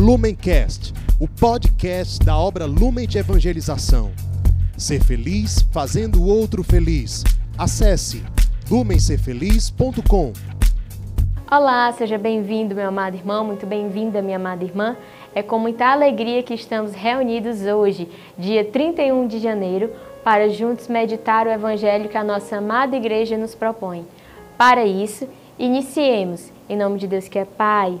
Lumencast, o podcast da obra Lumen de Evangelização. Ser feliz fazendo o outro feliz. Acesse lumencerfeliz.com. Olá, seja bem-vindo, meu amado irmão, muito bem-vinda, minha amada irmã. É com muita alegria que estamos reunidos hoje, dia 31 de janeiro, para juntos meditar o evangelho que a nossa amada igreja nos propõe. Para isso, iniciemos, em nome de Deus que é Pai,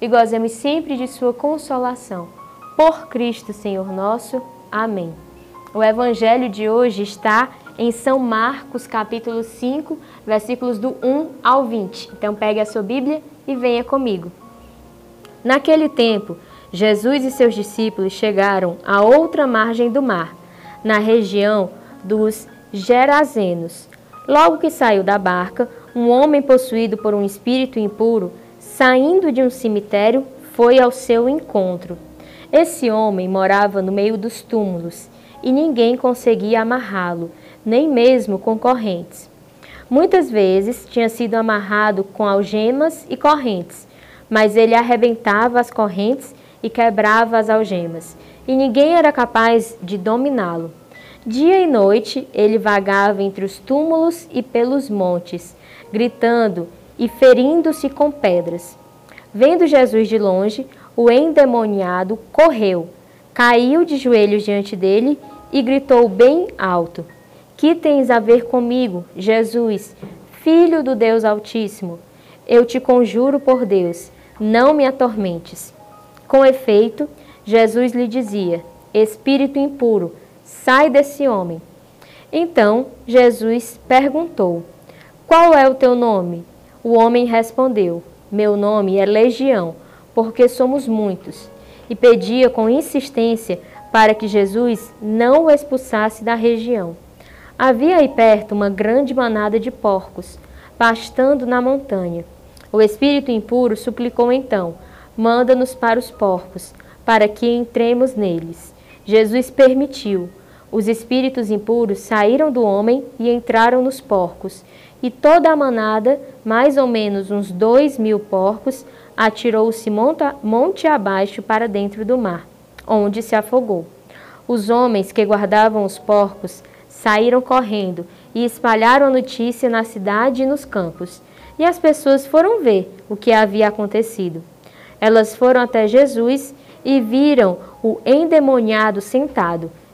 e gozemos sempre de sua consolação. Por Cristo, Senhor nosso. Amém. O evangelho de hoje está em São Marcos, capítulo 5, versículos do 1 ao 20. Então pegue a sua Bíblia e venha comigo. Naquele tempo, Jesus e seus discípulos chegaram à outra margem do mar, na região dos Gerazenos. Logo que saiu da barca, um homem possuído por um espírito impuro, saindo de um cemitério, foi ao seu encontro. Esse homem morava no meio dos túmulos e ninguém conseguia amarrá-lo, nem mesmo com correntes. Muitas vezes tinha sido amarrado com algemas e correntes, mas ele arrebentava as correntes e quebrava as algemas, e ninguém era capaz de dominá-lo. Dia e noite ele vagava entre os túmulos e pelos montes, gritando e ferindo-se com pedras. Vendo Jesus de longe, o endemoniado correu, caiu de joelhos diante dele e gritou bem alto: Que tens a ver comigo, Jesus, filho do Deus Altíssimo? Eu te conjuro por Deus, não me atormentes. Com efeito, Jesus lhe dizia: Espírito impuro, sai desse homem. Então Jesus perguntou: Qual é o teu nome? O homem respondeu: Meu nome é Legião, porque somos muitos. E pedia com insistência para que Jesus não o expulsasse da região. Havia aí perto uma grande manada de porcos, pastando na montanha. O espírito impuro suplicou então: manda-nos para os porcos, para que entremos neles. Jesus permitiu. Os espíritos impuros saíram do homem e entraram nos porcos, e toda a manada, mais ou menos uns dois mil porcos, atirou-se monte abaixo para dentro do mar, onde se afogou. Os homens que guardavam os porcos saíram correndo e espalharam a notícia na cidade e nos campos, e as pessoas foram ver o que havia acontecido. Elas foram até Jesus e viram o endemoniado sentado,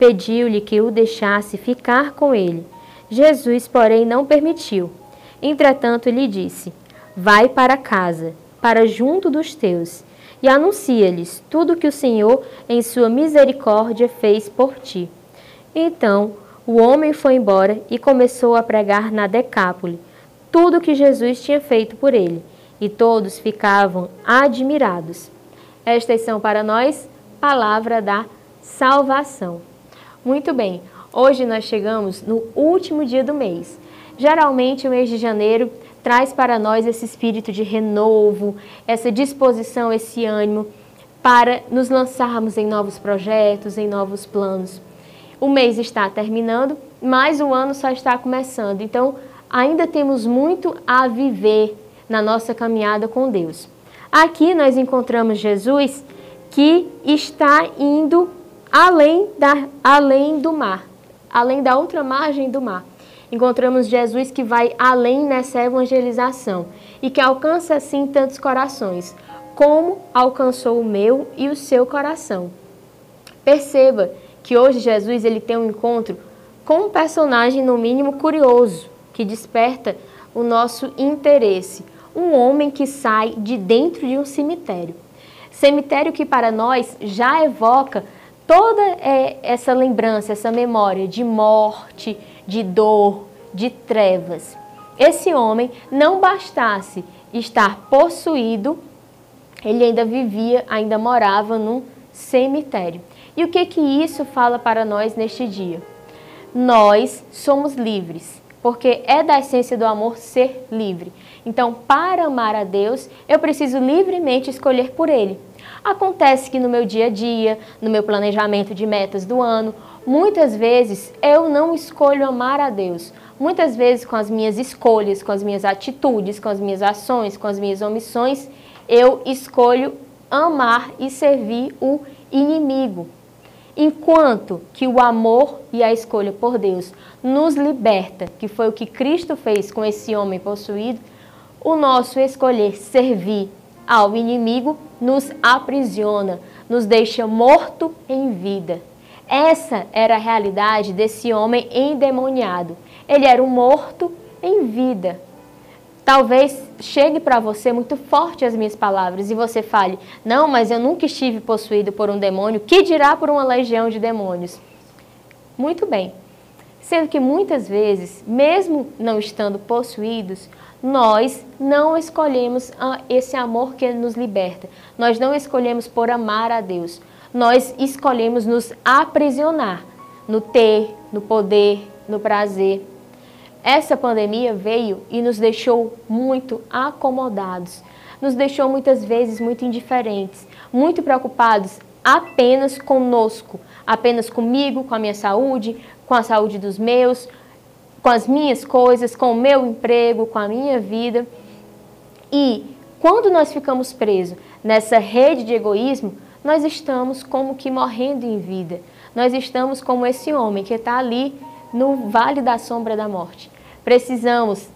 pediu-lhe que o deixasse ficar com ele. Jesus, porém, não permitiu. Entretanto, lhe disse: Vai para casa, para junto dos teus, e anuncia-lhes tudo que o Senhor, em sua misericórdia, fez por ti. Então, o homem foi embora e começou a pregar na Decápole tudo o que Jesus tinha feito por ele e todos ficavam admirados. Estas são para nós palavra da salvação. Muito bem, hoje nós chegamos no último dia do mês. Geralmente o mês de janeiro traz para nós esse espírito de renovo, essa disposição, esse ânimo para nos lançarmos em novos projetos, em novos planos. O mês está terminando, mas o ano só está começando. Então, ainda temos muito a viver na nossa caminhada com Deus. Aqui nós encontramos Jesus que está indo além, da, além do mar, além da outra margem do mar. Encontramos Jesus que vai além nessa evangelização e que alcança assim tantos corações, como alcançou o meu e o seu coração. Perceba que hoje Jesus ele tem um encontro com um personagem no mínimo curioso, que desperta o nosso interesse. Um homem que sai de dentro de um cemitério. Cemitério que para nós já evoca toda é, essa lembrança, essa memória de morte, de dor, de trevas. Esse homem não bastasse estar possuído, ele ainda vivia, ainda morava num cemitério. E o que que isso fala para nós neste dia? Nós somos livres, porque é da essência do amor ser livre. Então, para amar a Deus, eu preciso livremente escolher por Ele. Acontece que no meu dia a dia, no meu planejamento de metas do ano, muitas vezes eu não escolho amar a Deus. Muitas vezes, com as minhas escolhas, com as minhas atitudes, com as minhas ações, com as minhas omissões, eu escolho amar e servir o inimigo. Enquanto que o amor e a escolha por Deus nos liberta, que foi o que Cristo fez com esse homem possuído, o nosso escolher servir ao inimigo nos aprisiona, nos deixa morto em vida. Essa era a realidade desse homem endemoniado. Ele era um morto em vida. Talvez chegue para você muito forte as minhas palavras e você fale: Não, mas eu nunca estive possuído por um demônio, que dirá por uma legião de demônios? Muito bem. Sendo que muitas vezes, mesmo não estando possuídos, nós não escolhemos esse amor que nos liberta. Nós não escolhemos por amar a Deus. Nós escolhemos nos aprisionar no ter, no poder, no prazer. Essa pandemia veio e nos deixou muito acomodados, nos deixou muitas vezes muito indiferentes, muito preocupados apenas conosco, apenas comigo, com a minha saúde, com a saúde dos meus, com as minhas coisas, com o meu emprego, com a minha vida. E quando nós ficamos presos nessa rede de egoísmo, nós estamos como que morrendo em vida. Nós estamos como esse homem que está ali no vale da sombra da morte. Precisamos,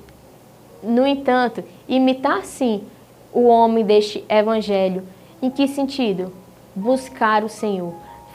no entanto, imitar sim o homem deste evangelho. Em que sentido? Buscar o Senhor,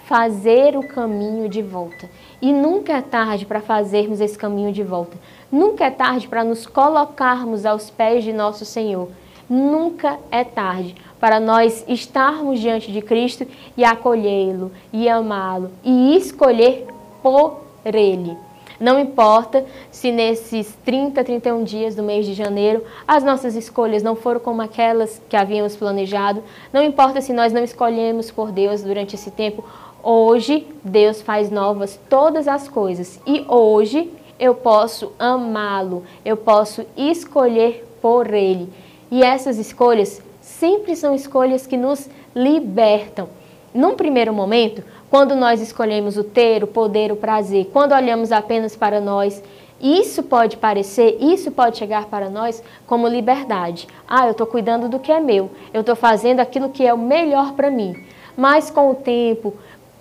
fazer o caminho de volta. E nunca é tarde para fazermos esse caminho de volta. Nunca é tarde para nos colocarmos aos pés de nosso Senhor. Nunca é tarde para nós estarmos diante de Cristo e acolhê-lo, e amá-lo, e escolher por Ele. Não importa se nesses 30, 31 dias do mês de janeiro as nossas escolhas não foram como aquelas que havíamos planejado, não importa se nós não escolhemos por Deus durante esse tempo Hoje Deus faz novas todas as coisas e hoje eu posso amá-lo, eu posso escolher por ele. E essas escolhas sempre são escolhas que nos libertam. Num primeiro momento, quando nós escolhemos o ter, o poder, o prazer, quando olhamos apenas para nós, isso pode parecer, isso pode chegar para nós como liberdade. Ah, eu estou cuidando do que é meu, eu estou fazendo aquilo que é o melhor para mim. Mas com o tempo,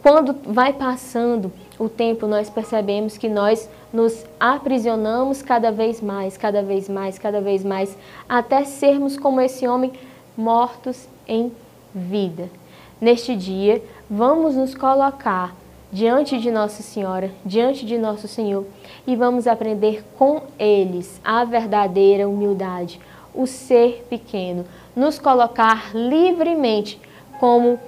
quando vai passando o tempo, nós percebemos que nós nos aprisionamos cada vez mais, cada vez mais, cada vez mais, até sermos como esse homem, mortos em vida. Neste dia, vamos nos colocar diante de Nossa Senhora, diante de Nosso Senhor, e vamos aprender com eles a verdadeira humildade, o ser pequeno, nos colocar livremente como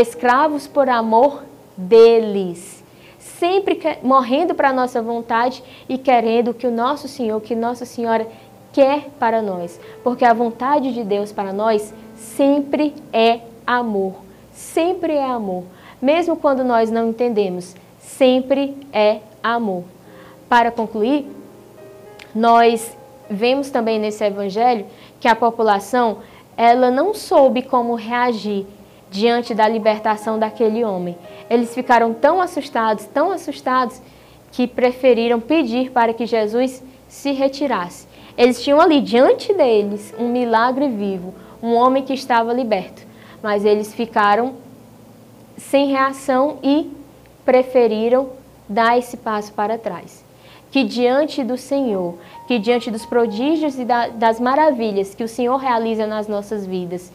escravos por amor deles, sempre morrendo para a nossa vontade e querendo o que o nosso Senhor, que Nossa Senhora quer para nós, porque a vontade de Deus para nós sempre é amor, sempre é amor, mesmo quando nós não entendemos, sempre é amor. Para concluir, nós vemos também nesse evangelho que a população ela não soube como reagir diante da libertação daquele homem. Eles ficaram tão assustados, tão assustados, que preferiram pedir para que Jesus se retirasse. Eles tinham ali diante deles um milagre vivo, um homem que estava liberto, mas eles ficaram sem reação e preferiram dar esse passo para trás. Que diante do Senhor, que diante dos prodígios e das maravilhas que o Senhor realiza nas nossas vidas,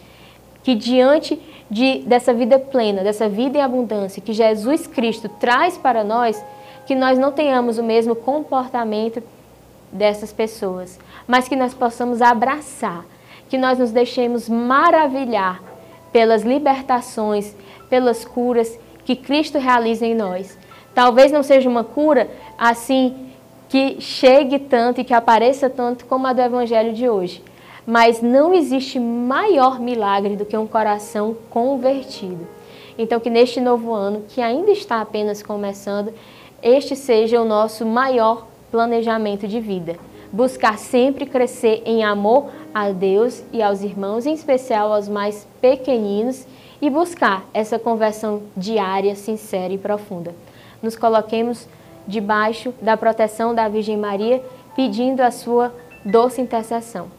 que diante de, dessa vida plena, dessa vida em abundância que Jesus Cristo traz para nós, que nós não tenhamos o mesmo comportamento dessas pessoas, mas que nós possamos abraçar, que nós nos deixemos maravilhar pelas libertações, pelas curas que Cristo realiza em nós. Talvez não seja uma cura assim que chegue tanto e que apareça tanto como a do Evangelho de hoje. Mas não existe maior milagre do que um coração convertido. Então, que neste novo ano, que ainda está apenas começando, este seja o nosso maior planejamento de vida. Buscar sempre crescer em amor a Deus e aos irmãos, em especial aos mais pequeninos, e buscar essa conversão diária, sincera e profunda. Nos coloquemos debaixo da proteção da Virgem Maria, pedindo a sua doce intercessão.